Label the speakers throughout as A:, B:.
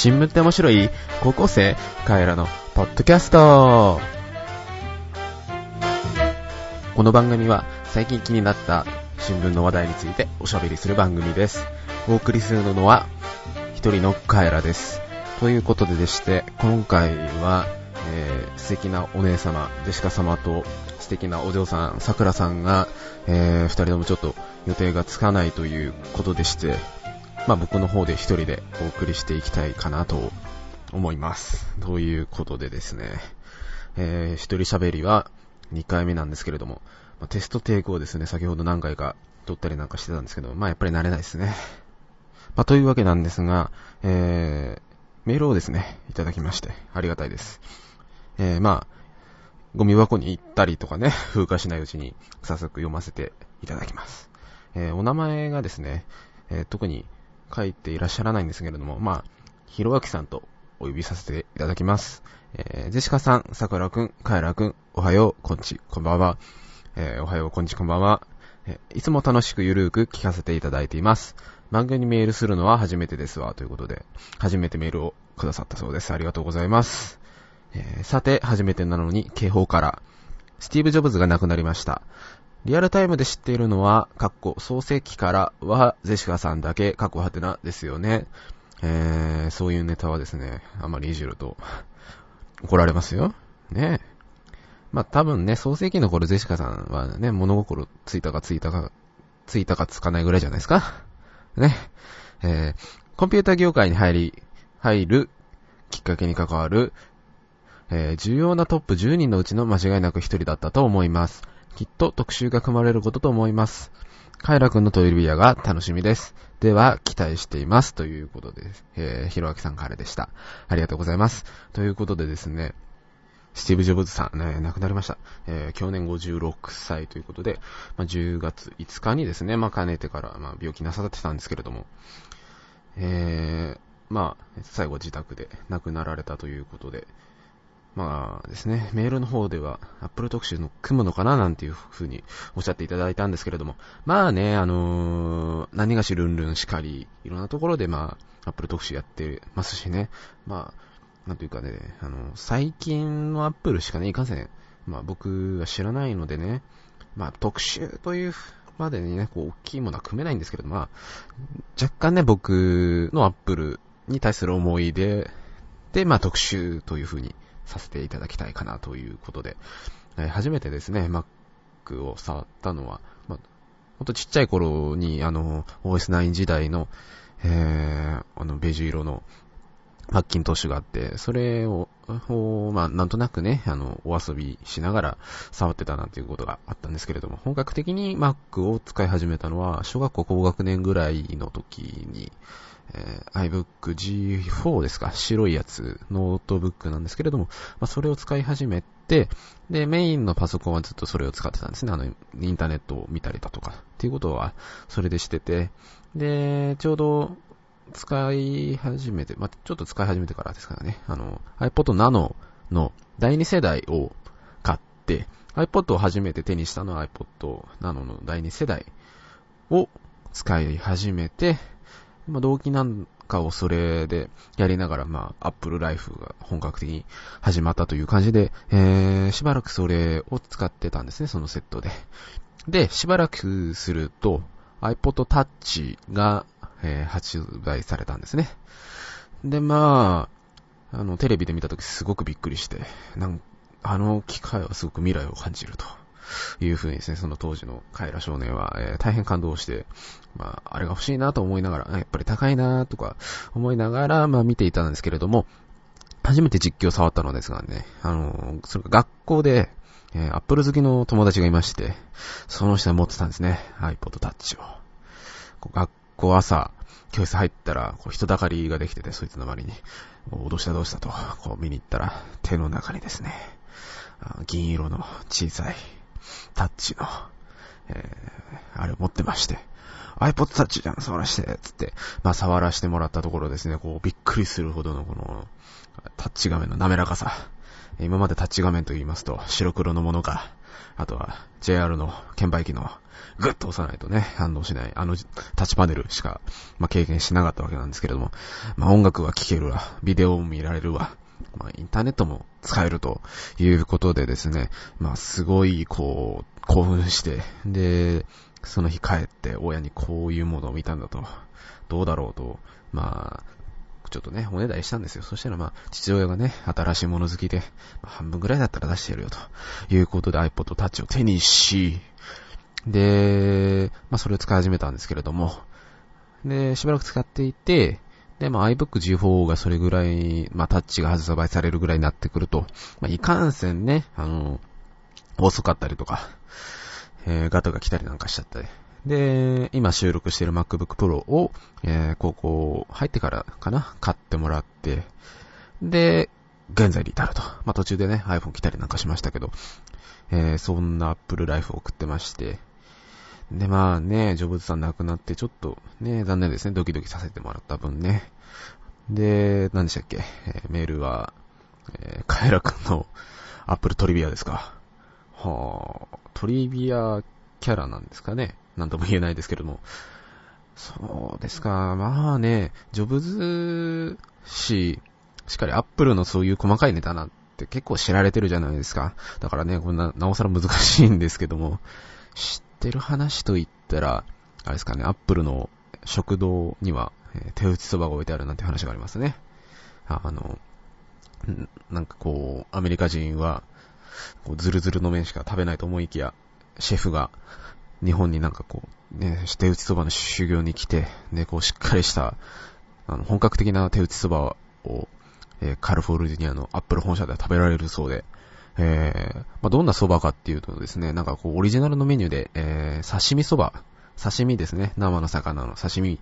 A: 新聞って面白い高校生カエラのポッドキャストこの番組は最近気になった新聞の話題についておしゃべりする番組です。お送りするのは一人のカエラです。ということででして、今回は、えー、素敵なお姉様、ジェシカ様と素敵なお嬢さん、さくらさんが、えー、二人ともちょっと予定がつかないということでして、まあ僕の方で一人でお送りしていきたいかなと思います。ということでですね、えー、一人喋りは2回目なんですけれども、まあ、テストテイクをですね、先ほど何回か撮ったりなんかしてたんですけど、まあやっぱり慣れないですね。まあというわけなんですが、えー、メールをですね、いただきまして、ありがたいです。えー、まあ、ゴミ箱に行ったりとかね、風化しないうちに早速読ませていただきます。えー、お名前がですね、えー、特に書いていらっしゃらないんですけれども、まあ、ひろあきさんとお呼びさせていただきます。えー、ジェシカさん、さくらくん、かえらくん、おはよう、こんち、こんばんは。えー、おはよう、こんち、こんばんは。えー、いつも楽しくゆるーく聞かせていただいています。番組にメールするのは初めてですわ、ということで、初めてメールをくださったそうです。ありがとうございます。えー、さて、初めてなのに、警報から、スティーブ・ジョブズが亡くなりました。リアルタイムで知っているのは、カッコ、創世記からは、ゼシカさんだけ、カッコハテナですよね。えー、そういうネタはですね、あまりいじると、怒られますよ。ねまあ、多分ね、創世記の頃ゼシカさんはね、物心ついたかついたか、ついたかつかないぐらいじゃないですか。ね。えー、コンピュータ業界に入り、入るきっかけに関わる、えー、重要なトップ10人のうちの間違いなく1人だったと思います。きっと特集が組まれることと思います。カイラくんのトイルビアが楽しみです。では、期待しています。ということで、えー、ひろあきさんからでした。ありがとうございます。ということでですね、スティーブ・ジョブズさんね、亡くなりました。えー、去年56歳ということで、まあ、10月5日にですね、まあ、かねてから、まあ、病気なさってたんですけれども、えー、まあ、最後自宅で亡くなられたということで、まあですね、メールの方では、アップル特集の組むのかななんていう風におっしゃっていただいたんですけれども、まあね、あのー、何がしルンルンしかり、いろんなところでまあ、アップル特集やってますしね、まあ、なんというかね、あの、最近のアップルしかね、いかんせん、まあ僕は知らないのでね、まあ特集というまでにね、こう、大きいものは組めないんですけれども、まあ、若干ね、僕のアップルに対する思い出で、まあ特集という風にさせていただきたいかなということで、えー、初めてですね、Mac を触ったのは、まあ、ほんとちっちゃい頃に、あの、OS9 時代の、えー、あの、ベージュ色のマッキントッシュがあって、それを、まあ、なんとなくね、あの、お遊びしながら触ってたなんていうことがあったんですけれども、本格的に Mac を使い始めたのは、小学校高学年ぐらいの時に、えー、iBook G4 ですか？白いやつ、ノートブックなんですけれども、まあ、それを使い始めて、で、メインのパソコンはずっとそれを使ってたんですね。あの、インターネットを見たりだとか、っていうことは、それでしてて、で、ちょうど、使い始めて、まあ、ちょっと使い始めてからですからね、あの、iPod Nano の第2世代を買って、iPod を初めて手にしたのは iPod Nano の第2世代を使い始めて、まあ、動機なんかをそれでやりながら、まあ、アップルライフが本格的に始まったという感じで、えー、しばらくそれを使ってたんですね、そのセットで。で、しばらくすると、iPod Touch が、えー、発売されたんですね。で、まあ、あの、テレビで見たときすごくびっくりして、なんあの機械はすごく未来を感じると。いうふうにですね、その当時のカエラ少年は、えー、大変感動して、まあ、あれが欲しいなと思いながら、やっぱり高いなとか思いながら、まあ見ていたんですけれども、初めて実況触ったのですがね、あの、それが学校で、えー、アップル好きの友達がいまして、その人が持ってたんですね、iPod Touch を。学校朝、教室入ったら、こう人だかりができてて、そいつの周りに、どうしたどうしたと、こう見に行ったら、手の中にですね、銀色の小さいタッチの、えー、あれを持ってまして、iPod タッチじゃん、触らして、つって、まあ触らしてもらったところですね、こうびっくりするほどのこの、タッチ画面の滑らかさ。今までタッチ画面と言いますと、白黒のものがあとは JR の券売機のグッと押さないとね、反応しない、あのタッチパネルしか、まあ、経験しなかったわけなんですけれども、まあ、音楽は聴けるわ、ビデオも見られるわ、まあ、インターネットも使えるということでですね、まあ、すごい、こう、興奮して、で、その日帰って親にこういうものを見たんだと、どうだろうと、まあ、ちょっとね、おねだりしたんですよ。そしたらまあ、父親がね、新しいもの好きで、まあ、半分ぐらいだったら出してやるよということで iPod Touch を手にし、で、まあそれを使い始めたんですけれども、で、しばらく使っていて、で、まあ iBook G4 がそれぐらい、まあタッチが発売されるぐらいになってくると、まあいかんせんね、あの、遅かったりとか、えー、ガタが来たりなんかしちゃったり。で、今収録している MacBook Pro を、えー、高校入ってからかな、買ってもらって、で、現在に至ると。まあ、途中でね、iPhone 来たりなんかしましたけど、えー、そんな Apple Life を送ってまして、で、まあね、ジョブズさん亡くなってちょっとね、残念ですね、ドキドキさせてもらった分ね。で、何でしたっけ、えー、メールは、えー、カエラくんの Apple トリビアですか。はあ、トリビアキャラなんですかね。なんとも言えないですけれども。そうですか。まあね、ジョブズ氏、しっかりアップルのそういう細かいネタなんて結構知られてるじゃないですか。だからね、こんな、なおさら難しいんですけども、知ってる話と言ったら、あれですかね、アップルの食堂には、え手打ちそばが置いてあるなんて話がありますね。あの、なんかこう、アメリカ人は、こうズルズルの麺しか食べないと思いきや、シェフが日本になんかこう、ね、手打ちそばの修行に来て、ね、こうしっかりした、あの、本格的な手打ちそばを、えー、カルフォルニアのアップル本社では食べられるそうで、えー、まあ、どんなそばかっていうとですね、なんかこう、オリジナルのメニューで、えー、刺身そば、刺身ですね、生の魚の。刺身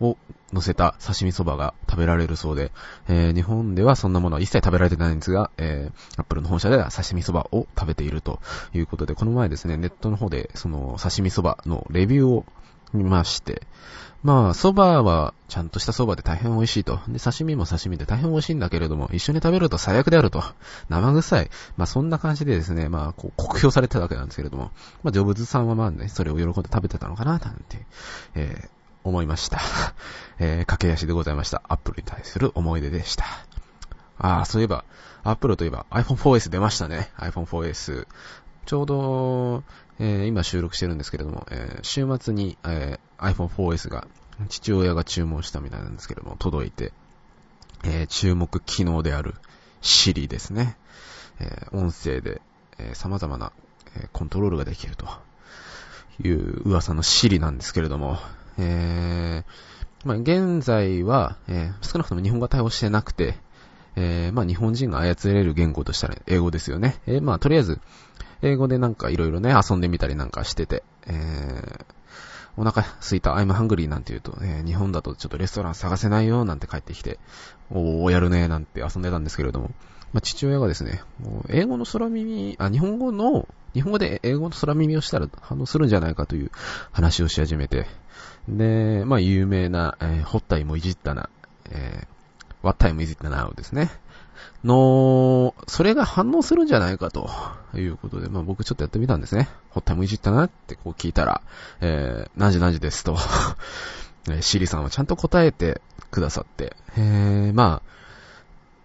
A: を乗せた刺身そばが食べられるそうで、えー、日本ではそんなものは一切食べられてないんですが、えー、アップルの本社では刺身そばを食べているということで、この前ですね、ネットの方でその刺身そばのレビューを見まして、まあ、蕎麦はちゃんとした蕎麦で大変美味しいと。で、刺身も刺身で大変美味しいんだけれども、一緒に食べると最悪であると。生臭い。まあ、そんな感じでですね、まあ、こう、酷評されてたわけなんですけれども、まあ、ジョブズさんはまあね、それを喜んで食べてたのかな、なんて、えー、思いました。えー、駆け足でございました。アップルに対する思い出でした。ああ、そういえば、アップルといえば iPhone 4S 出ましたね。iPhone 4S。ちょうど、えー、今収録してるんですけれども、えー、週末に、えー、iPhone 4S が、父親が注文したみたいなんですけども、届いて、えー、注目機能である Siri ですね。えー、音声で、えー、様々な、え、コントロールができるという噂の Siri なんですけれども、え、まあ、現在は、え、少なくとも日本語対応してなくて、え、まあ、日本人が操れる言語としたら英語ですよね。え、まあ、とりあえず、英語でなんかいろいろね、遊んでみたりなんかしてて、えー、お腹すいた、I'm hungry なんて言うと、えー、日本だとちょっとレストラン探せないよなんて帰ってきて、おー、やるねなんて遊んでたんですけれども、まあ、父親がですね、英語の空耳、あ、日本語の、日本語で英語の空耳をしたら反応するんじゃないかという話をし始めて、で、まあ、有名な、えー、ホッタイもいじったな、えー、ワッタイもいじったなをですね、の、それが反応するんじゃないかということで、まあ僕ちょっとやってみたんですね。ホッタイもいじったなってこう聞いたら、えー、何時何時ですと、えー、シリさんはちゃんと答えてくださって、えー、まあ、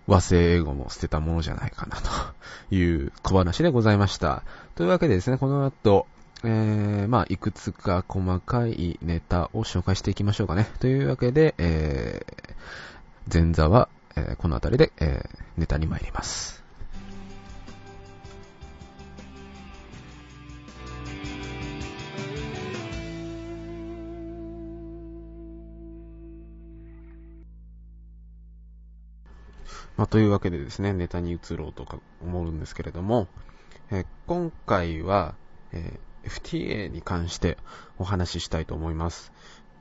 A: 和製英語も捨てたものじゃないかなという小話でございました。というわけでですね、この後、えー、まあ、いくつか細かいネタを紹介していきましょうかね。というわけで、えー、前座は、えー、この辺りで、えー、ネタに参ります。まあ、というわけでですね、ネタに移ろうとか思うんですけれども、えー、今回は、えー FTA に関してお話ししたいと思います。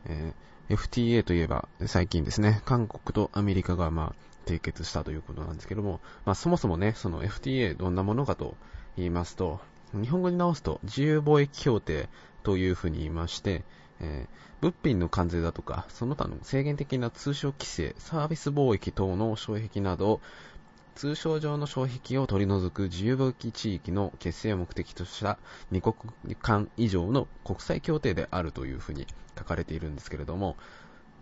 A: えー、FTA といえば、最近ですね、韓国とアメリカがまあ、締結したということなんですけども、まあ、そもそもね、その FTA どんなものかと言いますと、日本語に直すと自由貿易協定というふうに言いまして、えー、物品の関税だとか、その他の制限的な通商規制、サービス貿易等の障壁など、通商上の障壁を取り除く自由貿易地域の結成を目的とした2国間以上の国際協定であるというふうに書かれているんですけれども、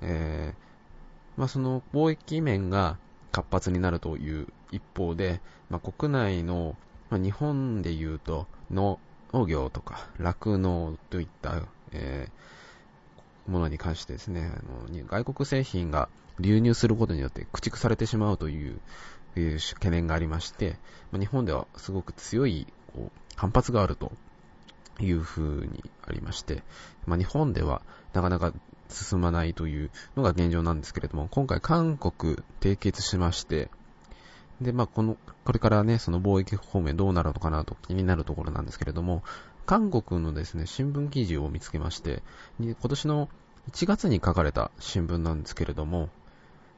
A: えー、まあ、その貿易面が活発になるという一方で、まあ、国内の、まあ、日本でいうと農業とか酪農といった、えー、ものに関してですねあの外国製品が流入することによって駆逐されてしまうといういう懸念がありまして、日本ではすごく強いこう反発があるというふうにありまして、まあ、日本ではなかなか進まないというのが現状なんですけれども、今回韓国締結しまして、で、まあ、この、これからね、その貿易方面どうなるのかなと気になるところなんですけれども、韓国のですね、新聞記事を見つけまして、今年の1月に書かれた新聞なんですけれども、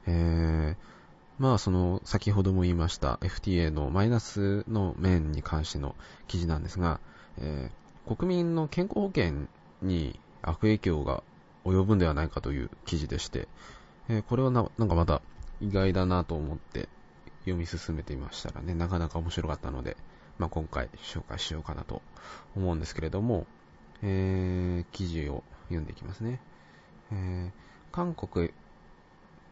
A: えー、まあその先ほども言いました FTA のマイナスの面に関しての記事なんですが、えー、国民の健康保険に悪影響が及ぶんではないかという記事でして、えー、これはななんかまた意外だなと思って読み進めていましたらね、なかなか面白かったので、まあ、今回紹介しようかなと思うんですけれども、えー、記事を読んでいきますね。えー、韓国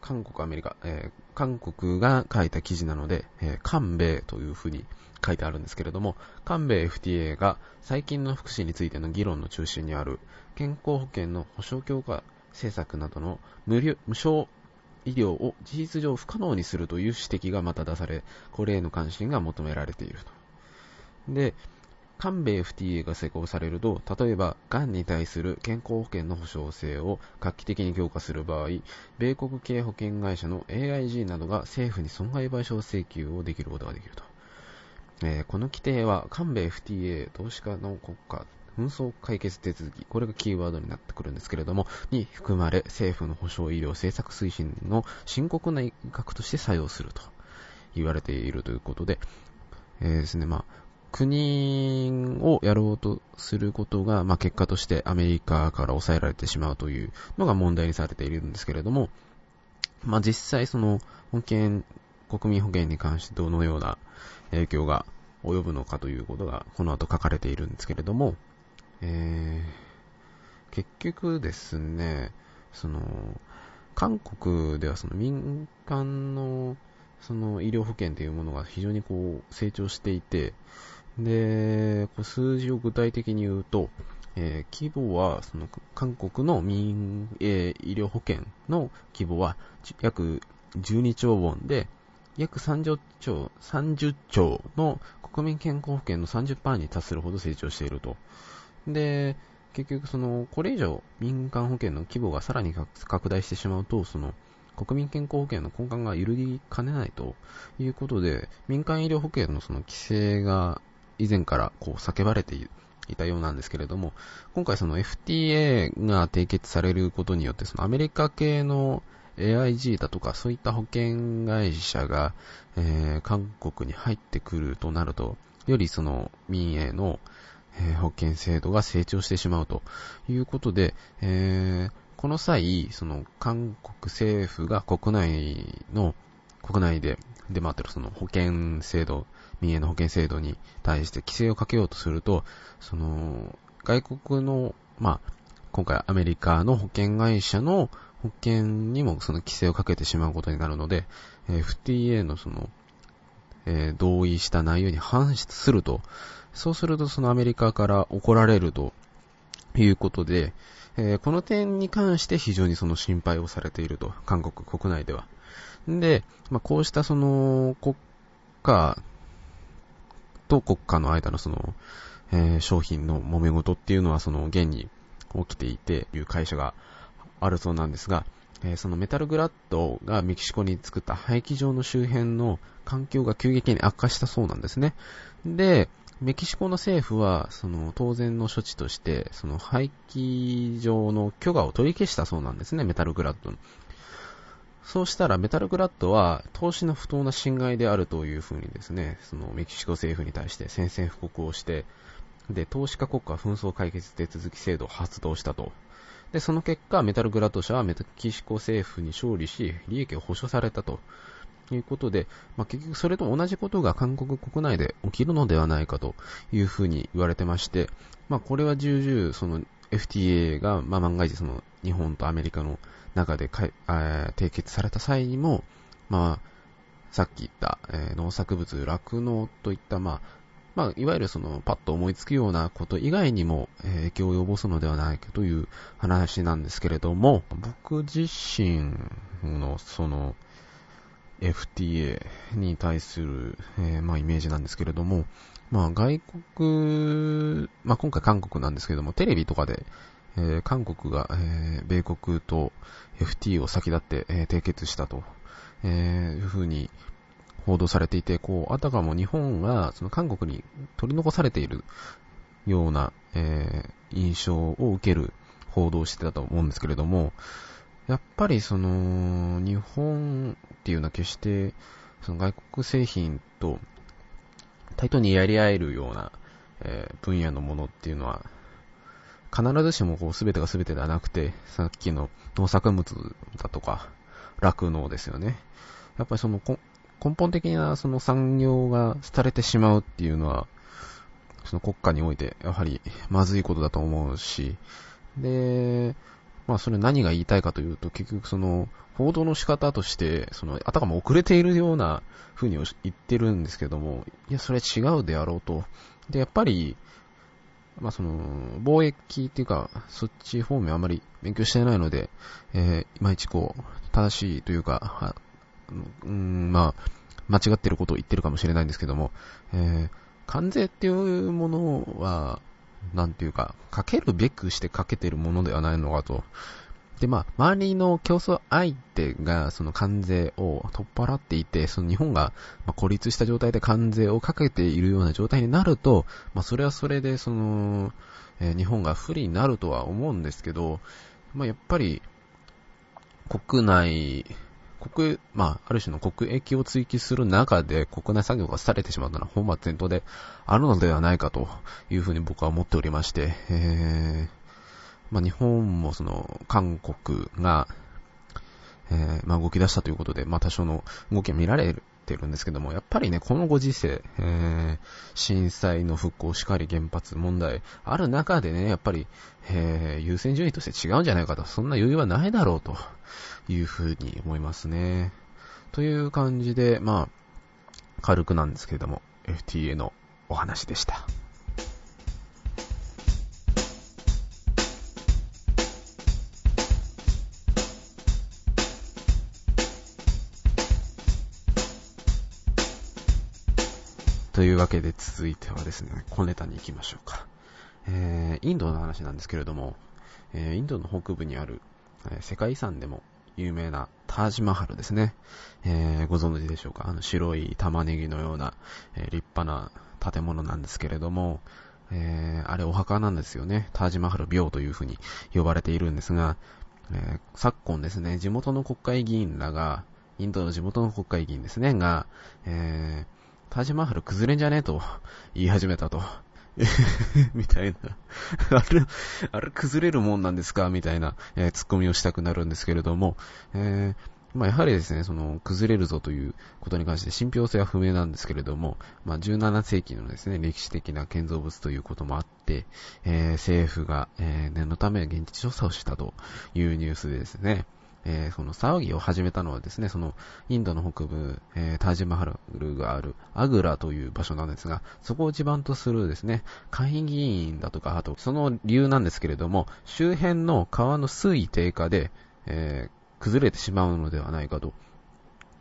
A: 韓国、アメリカ、えー、韓国が書いた記事なので、えー、韓米というふうに書いてあるんですけれども、韓米 FTA が最近の福祉についての議論の中心にある健康保険の保障強化政策などの無料無償医療を事実上不可能にするという指摘がまた出され、これへの関心が求められていると。で、韓米 FTA が施行されると、例えば、癌に対する健康保険の保証性を画期的に強化する場合、米国系保険会社の AIG などが政府に損害賠償請求をできることができると。えー、この規定は、韓米 FTA 投資家の国家紛争解決手続き、これがキーワードになってくるんですけれども、に含まれ、政府の保障医療政策推進の深刻な一角として作用すると言われているということで、えー、ですね、まあ、国をやろうとすることが、まあ、結果としてアメリカから抑えられてしまうというのが問題にされているんですけれども、まあ、実際その保険、国民保険に関してどのような影響が及ぶのかということがこの後書かれているんですけれども、えー、結局ですね、その、韓国ではその民間のその医療保険というものが非常にこう成長していて、で、数字を具体的に言うと、えー、規模は、その、韓国の民営医療保険の規模は、約12兆ウォンで、約30兆、30兆の国民健康保険の30%に達するほど成長していると。で、結局その、これ以上民間保険の規模がさらに拡大してしまうと、その、国民健康保険の根幹が揺るぎかねないということで、民間医療保険のその規制が以前からこう叫ばれていたようなんですけれども、今回その FTA が締結されることによって、そのアメリカ系の AIG だとかそういった保険会社が、えー、韓国に入ってくるとなると、よりその民営の、えー、保険制度が成長してしまうということで、えー、この際、その韓国政府が国内の、国内で出回ってるその保険制度民営の保険制度に対して規制をかけようとすると、その、外国の、まあ、今回アメリカの保険会社の保険にもその規制をかけてしまうことになるので、FTA のその、えー、同意した内容に反すると、そうするとそのアメリカから怒られると。いうことで、えー、この点に関して非常にその心配をされていると、韓国国内では。で、まあ、こうしたその国家と国家の間のその、えー、商品の揉め事っていうのはその現に起きていて、いう会社があるそうなんですが、えー、そのメタルグラッドがメキシコに作った廃棄場の周辺の環境が急激に悪化したそうなんですね。で、メキシコの政府は、その当然の処置として、その廃棄場の許可を取り消したそうなんですね、メタルグラッドの。そうしたらメタルグラッドは投資の不当な侵害であるというふうにですね、そのメキシコ政府に対して宣戦布告をして、で、投資家国家紛争解決手続き制度を発動したと。で、その結果、メタルグラッド社はメキシコ政府に勝利し、利益を保証されたということで、まあ、結局それと同じことが韓国国内で起きるのではないかというふうに言われてまして、まあ、これは重々、その FTA が、まあ、万が一その日本とアメリカの中でかい、えー、締結された際にも、まあ、さっき言った、えー、農作物、酪農といった、まあ、まあ、いわゆるその、パッと思いつくようなこと以外にも、えー、影響を及ぼすのではないかという話なんですけれども、僕自身の、その、FTA に対する、えー、まあ、イメージなんですけれども、まあ、外国、まあ、今回韓国なんですけれども、テレビとかで、えー、韓国が、えー、米国と FT を先立って、えー、締結したと、えいうふうに報道されていて、こう、あたかも日本が、その韓国に取り残されているような、え印象を受ける報道をしてたと思うんですけれども、やっぱりその、日本っていうのは決して、その外国製品と対等にやり合えるような、えー、分野のものっていうのは、必ずしもこう全てが全てではなくて、さっきの農作物だとか、酪農ですよね。やっぱりその根本的なその産業が廃れてしまうっていうのは、その国家においてやはりまずいことだと思うし、で、まあそれ何が言いたいかというと、結局その、報道の仕方として、その、あたかも遅れているような風に言ってるんですけども、いや、それ違うであろうと。で、やっぱり、まあその、貿易っていうか、そっち方面あまり勉強してないので、えー、いまいちこう、正しいというか、うん、まあ、間違ってることを言ってるかもしれないんですけども、えー、関税っていうものは、なんていうか、かけるべくしてかけてるものではないのかと。で、まあ、周りの競争相手が、その関税を取っ払っていて、その日本が、孤立した状態で関税をかけているような状態になると、まあ、それはそれで、その、えー、日本が不利になるとは思うんですけど、まあ、やっぱり、国内国、まあ、ある種の国益を追求する中で国内産業が廃れてしまうのは本末転倒であるのではないかというふうに僕は思っておりまして、えー、まあ、日本もその、韓国が、えー、まあ、動き出したということで、まあ、多少の動きが見られてるんですけども、やっぱりね、このご時世、えー、震災の復興しかり原発問題ある中でね、やっぱり、えー、優先順位として違うんじゃないかと、そんな余裕はないだろうというふうに思いますね。という感じで、まあ、軽くなんですけれども、FTA のお話でした。というわけで続いてはですね、小ネタに行きましょうか。えー、インドの話なんですけれども、えー、インドの北部にある、えー、世界遺産でも有名なタージマハルですね。えー、ご存知でしょうか？あの白い玉ねぎのような、えー、立派な建物なんですけれども、えー、あれお墓なんですよね。タージマハル廟というふうに呼ばれているんですが、え、昨今ですね、地元の国会議員らが、インドの地元の国会議員ですね、が、え、タージマハル崩れんじゃねえと言い始めたと。みたいな。あれ、あれ崩れるもんなんですか？みたいな、えー、ツッコミをしたくなるんですけれども、えー、まあ、やはりですね、その、崩れるぞということに関して信憑性は不明なんですけれども、まあ、17世紀のですね、歴史的な建造物ということもあって、えー、政府が、えー、念のため現地調査をしたというニュースでですね、えー、その騒ぎを始めたのはですね、そのインドの北部、えー、タージマハルがあるアグラという場所なんですが、そこを地盤とするですね、会議員だとか、あとその理由なんですけれども、周辺の川の水位低下で、えー、崩れてしまうのではないかと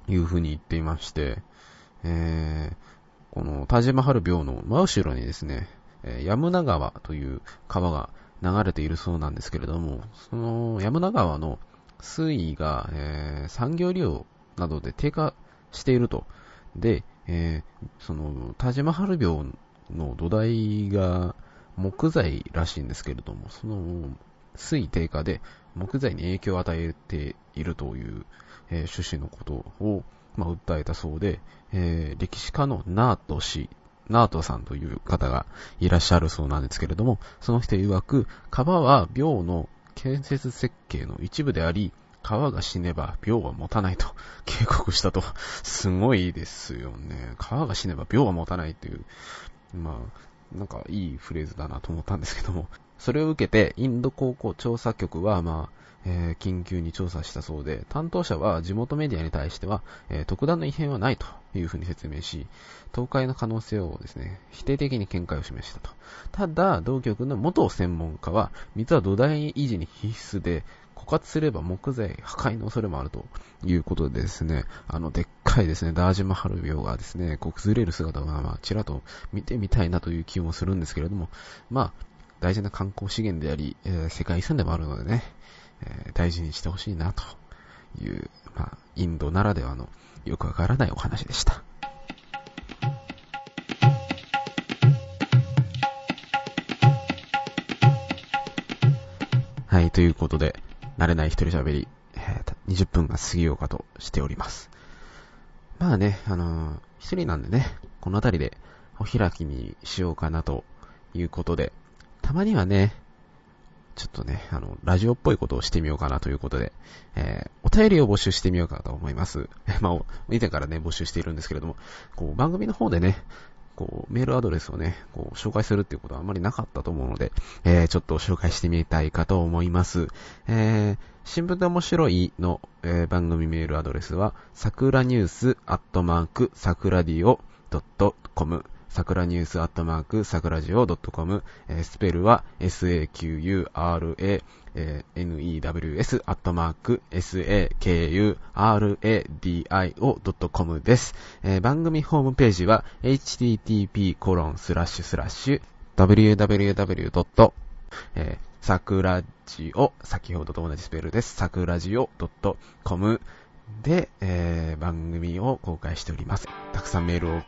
A: いうふうに言っていまして、えー、このタージマハル廟の真後ろにですね、えヤムナ川という川が流れているそうなんですけれども、そのヤムナ川の水位が、えー、産業量などで低下していると。で、えー、その、タジマハル病の土台が木材らしいんですけれども、その水位低下で木材に影響を与えているという、えー、趣旨のことを、まあ、訴えたそうで、えー、歴史家のナート氏、ナートさんという方がいらっしゃるそうなんですけれども、その人曰く、川は病の建設設計の一部であり、川が死ねば病は持たないと 警告したと。すごいですよね。川が死ねば病は持たないっていう、まあ、なんかいいフレーズだなと思ったんですけども、それを受けて、インド高校調査局は、まあ、えー、緊急に調査したそうで、担当者は地元メディアに対しては、えー、特段の異変はないというふうに説明し、倒壊の可能性をですね、否定的に見解を示したと。ただ、同局の元専門家は、水は土台維持に必須で、枯渇すれば木材破壊の恐れもあるということでですね、あの、でっかいですね、ダージマハル病がですね、こう崩れる姿が、まあ、ちらっと見てみたいなという気もするんですけれども、まあ、大事な観光資源であり、えー、世界遺産でもあるのでね、えー、大事にしてほしいなという、まあ、インドならではのよくわからないお話でした。はい、ということで、慣れない一人喋り、えー、20分が過ぎようかとしております。まあね、あのー、一人なんでね、この辺りでお開きにしようかなということで、たまにはね、ちょっとね、あの、ラジオっぽいことをしてみようかなということで、えー、お便りを募集してみようかと思います。まあ、以前からね、募集しているんですけれども、こう、番組の方でね、こう、メールアドレスをね、こう、紹介するっていうことはあんまりなかったと思うので、えー、ちょっと紹介してみたいかと思います。えー、新聞で面白いの、えー、番組メールアドレスは、さくらニュースアットマーク、さくらディオ .com 桜ニュースアットマーク、桜ジオ .com、えー、スペルは sakura, えー、news アットマーク、sakuradio.com です、えー。番組ホームページは http コロンスラッシュスラッシュ www. えー、桜ジオ、先ほどと同じスペルです。桜ジオ .com で、えー、番組を公開しております。たくさんメールを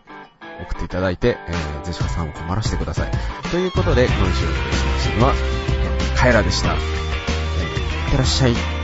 A: 送っていただいて、えー、ゼシカさんを困らせてください。ということで、今週のゲストは、カエラでした。えー、いってらっしゃい。